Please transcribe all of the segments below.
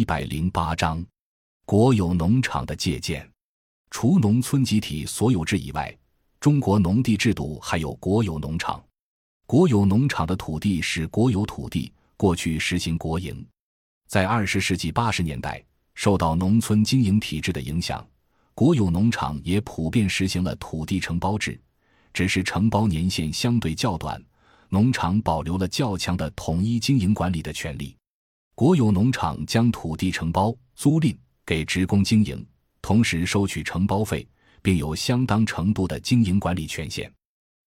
一百零八章，国有农场的借鉴。除农村集体所有制以外，中国农地制度还有国有农场。国有农场的土地是国有土地，过去实行国营。在二十世纪八十年代，受到农村经营体制的影响，国有农场也普遍实行了土地承包制，只是承包年限相对较短。农场保留了较强的统一经营管理的权利。国有农场将土地承包、租赁给职工经营，同时收取承包费，并有相当程度的经营管理权限。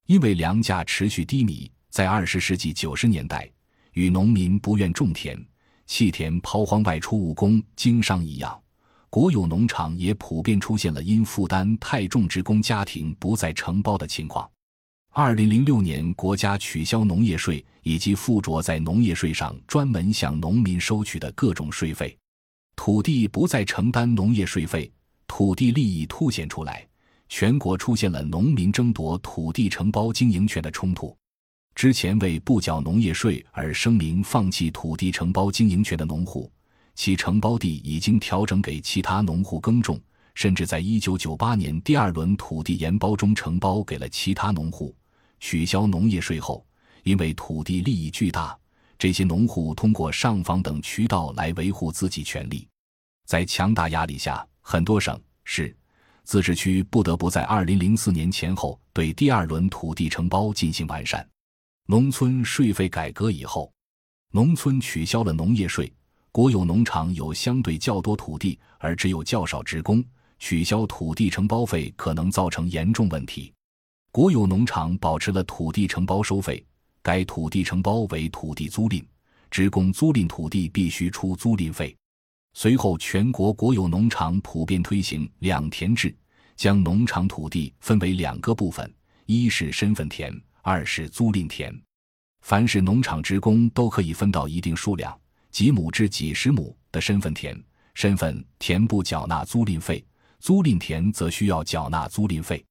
因为粮价持续低迷，在二十世纪九十年代，与农民不愿种田、弃田抛荒外出务工经商一样，国有农场也普遍出现了因负担太重，职工家庭不再承包的情况。二零零六年，国家取消农业税以及附着在农业税上专门向农民收取的各种税费，土地不再承担农业税费，土地利益凸显出来，全国出现了农民争夺土地承包经营权的冲突。之前为不缴农业税而声明放弃土地承包经营权的农户，其承包地已经调整给其他农户耕种，甚至在一九九八年第二轮土地研包中承包给了其他农户。取消农业税后，因为土地利益巨大，这些农户通过上访等渠道来维护自己权利。在强大压力下，很多省市、自治区不得不在二零零四年前后对第二轮土地承包进行完善。农村税费改革以后，农村取消了农业税，国有农场有相对较多土地，而只有较少职工，取消土地承包费可能造成严重问题。国有农场保持了土地承包收费，该土地承包为土地租赁，职工租赁土地必须出租赁费。随后，全国国有农场普遍推行两田制，将农场土地分为两个部分：一是身份田，二是租赁田。凡是农场职工都可以分到一定数量（几亩至几十亩）的身份田，身份田不缴纳租赁费，租赁田则需要缴纳租赁费。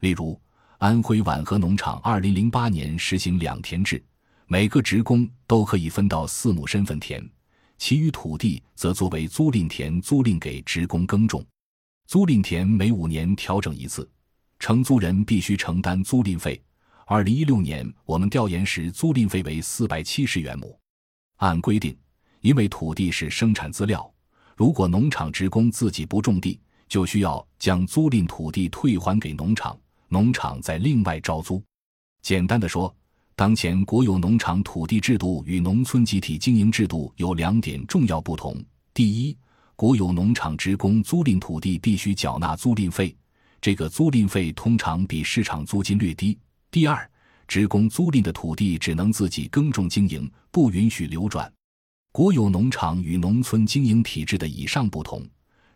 例如，安徽皖河农场二零零八年实行两田制，每个职工都可以分到四亩身份田，其余土地则作为租赁田租赁给职工耕种。租赁田每五年调整一次，承租人必须承担租赁费。二零一六年我们调研时，租赁费为四百七十元亩。按规定，因为土地是生产资料，如果农场职工自己不种地，就需要将租赁土地退还给农场。农场在另外招租。简单的说，当前国有农场土地制度与农村集体经营制度有两点重要不同：第一，国有农场职工租赁土地必须缴纳租赁费，这个租赁费通常比市场租金略低；第二，职工租赁的土地只能自己耕种经营，不允许流转。国有农场与农村经营体制的以上不同。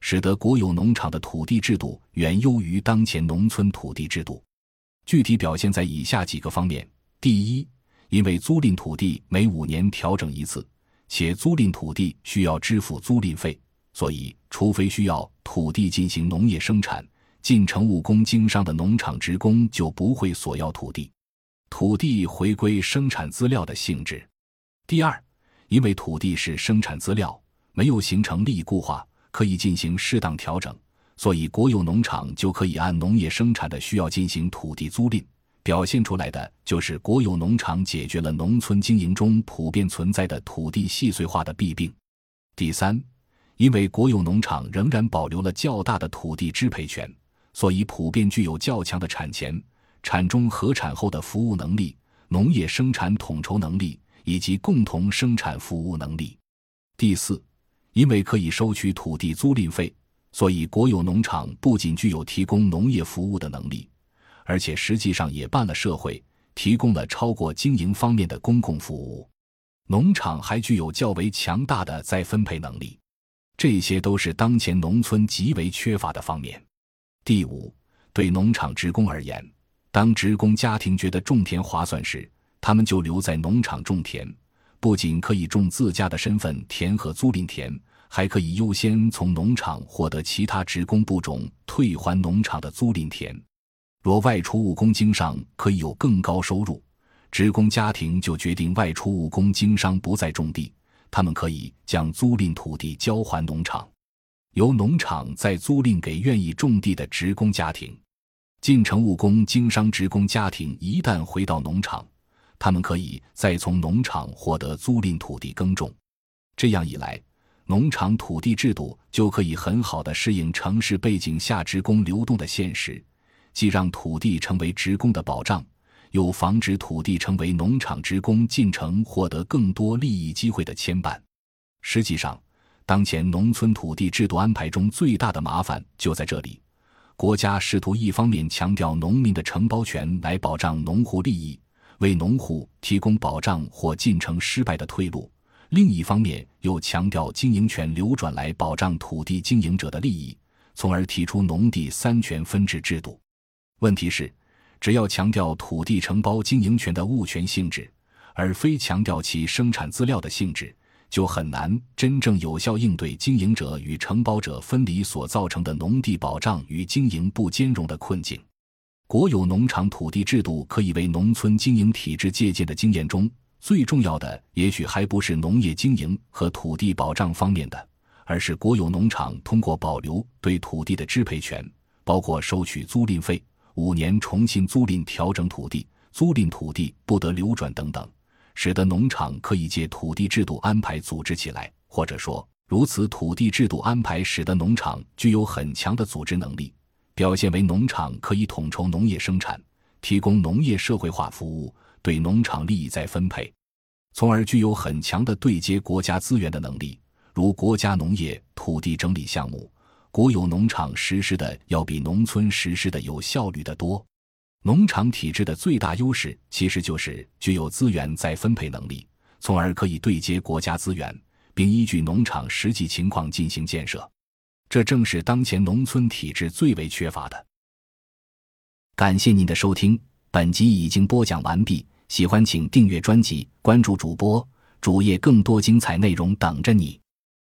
使得国有农场的土地制度远优于当前农村土地制度，具体表现在以下几个方面：第一，因为租赁土地每五年调整一次，且租赁土地需要支付租赁费，所以除非需要土地进行农业生产、进城务工经商的农场职工，就不会索要土地。土地回归生产资料的性质。第二，因为土地是生产资料，没有形成利益固化。可以进行适当调整，所以国有农场就可以按农业生产的需要进行土地租赁，表现出来的就是国有农场解决了农村经营中普遍存在的土地细碎化的弊病。第三，因为国有农场仍然保留了较大的土地支配权，所以普遍具有较强的产前、产中和产后的服务能力、农业生产统筹能力以及共同生产服务能力。第四。因为可以收取土地租赁费，所以国有农场不仅具有提供农业服务的能力，而且实际上也办了社会，提供了超过经营方面的公共服务。农场还具有较为强大的再分配能力，这些都是当前农村极为缺乏的方面。第五，对农场职工而言，当职工家庭觉得种田划算时，他们就留在农场种田。不仅可以种自家的身份田和租赁田，还可以优先从农场获得其他职工不种、退还农场的租赁田。若外出务工经商可以有更高收入，职工家庭就决定外出务工经商，不再种地，他们可以将租赁土地交还农场，由农场再租赁给愿意种地的职工家庭。进城务工、经商职工家庭一旦回到农场，他们可以再从农场获得租赁土地耕种。这样一来，农场土地制度就可以很好的适应城市背景下职工流动的现实，既让土地成为职工的保障，又防止土地成为农场职工进城获得更多利益机会的牵绊。实际上，当前农村土地制度安排中最大的麻烦就在这里。国家试图一方面强调农民的承包权来保障农户利益，为农户提供保障或进城失败的退路；另一方面又强调经营权流转来保障土地经营者的利益，从而提出农地三权分置制度。问题是，只要强调土地承包经营权的物权性质，而非强调其生产资料的性质。就很难真正有效应对经营者与承包者分离所造成的农地保障与经营不兼容的困境。国有农场土地制度可以为农村经营体制借鉴的经验中，最重要的也许还不是农业经营和土地保障方面的，而是国有农场通过保留对土地的支配权，包括收取租赁费、五年重新租赁、调整土地、租赁土地不得流转等等。使得农场可以借土地制度安排组织起来，或者说，如此土地制度安排使得农场具有很强的组织能力，表现为农场可以统筹农业生产，提供农业社会化服务，对农场利益再分配，从而具有很强的对接国家资源的能力。如国家农业土地整理项目，国有农场实施的要比农村实施的有效率的多。农场体制的最大优势，其实就是具有资源再分配能力，从而可以对接国家资源，并依据农场实际情况进行建设。这正是当前农村体制最为缺乏的。感谢您的收听，本集已经播讲完毕。喜欢请订阅专辑，关注主播主页，更多精彩内容等着你。